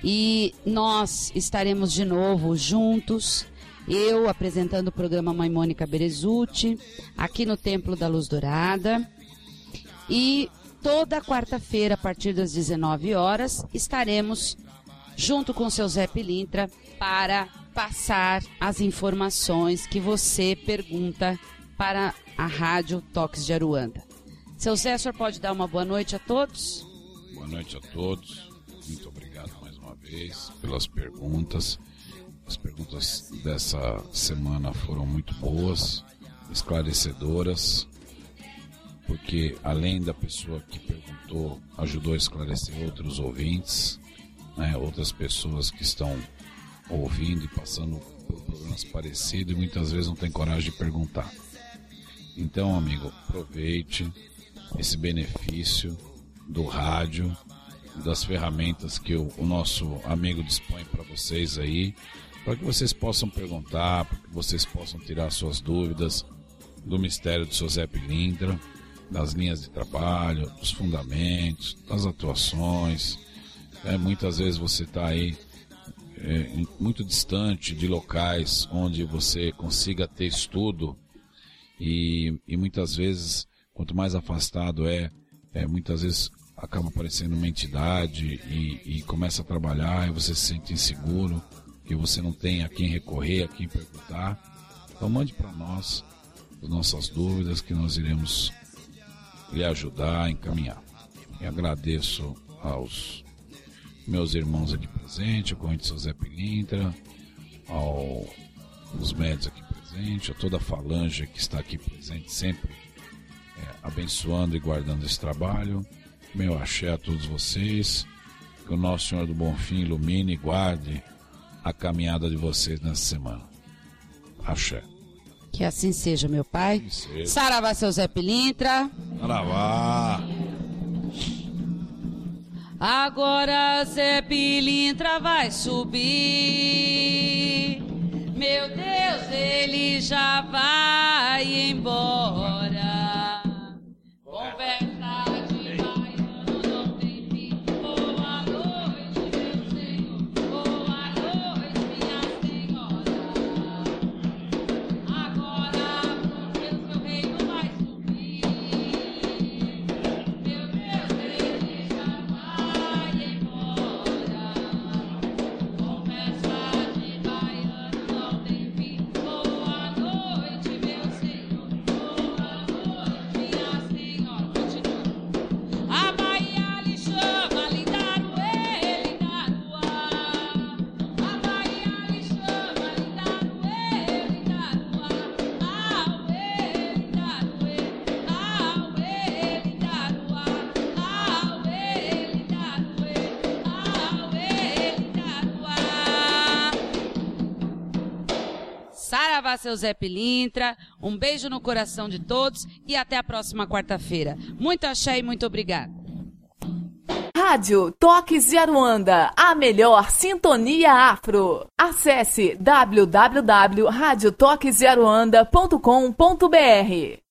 E nós estaremos de novo juntos eu apresentando o programa Mãe Mônica Berezuti, aqui no Templo da Luz Dourada. E toda quarta-feira, a partir das 19 horas, estaremos junto com seu Zé Pilintra para passar as informações que você pergunta para a Rádio Toques de Aruanda. Seu senhor pode dar uma boa noite a todos? Boa noite a todos. Muito obrigado mais uma vez pelas perguntas. As perguntas dessa semana foram muito boas, esclarecedoras, porque além da pessoa que perguntou, ajudou a esclarecer outros ouvintes, né, outras pessoas que estão ouvindo e passando por problemas parecidos e muitas vezes não tem coragem de perguntar. Então, amigo, aproveite esse benefício do rádio, das ferramentas que o, o nosso amigo dispõe para vocês aí para que vocês possam perguntar, para que vocês possam tirar suas dúvidas do mistério do seu Zé Pilintra, das linhas de trabalho, dos fundamentos, das atuações. É, muitas vezes você está aí é, muito distante de locais onde você consiga ter estudo e, e muitas vezes, quanto mais afastado é, é muitas vezes acaba aparecendo uma entidade e, e começa a trabalhar e você se sente inseguro que você não tem a quem recorrer, a quem perguntar, então mande para nós as nossas dúvidas que nós iremos lhe ajudar a encaminhar. E agradeço aos meus irmãos aqui presentes, ao corrente José Pilintra, aos médicos aqui presentes, a toda a falange que está aqui presente, sempre é, abençoando e guardando esse trabalho. Meu axé a todos vocês, que o nosso Senhor do Bom Fim ilumine e guarde a caminhada de vocês nessa semana. Axé. Que assim seja, meu pai. Seja. Saravá, seu Zé Pilintra. Saravá. Agora Zé Pilintra vai subir. Meu Deus, ele já vai embora. Saravá, seu Zé Pilintra. Um beijo no coração de todos e até a próxima quarta-feira. Muito axé e muito obrigada. Rádio Toques de Aruanda, a melhor sintonia afro. Acesse www.radiotoquesdearuanda.com.br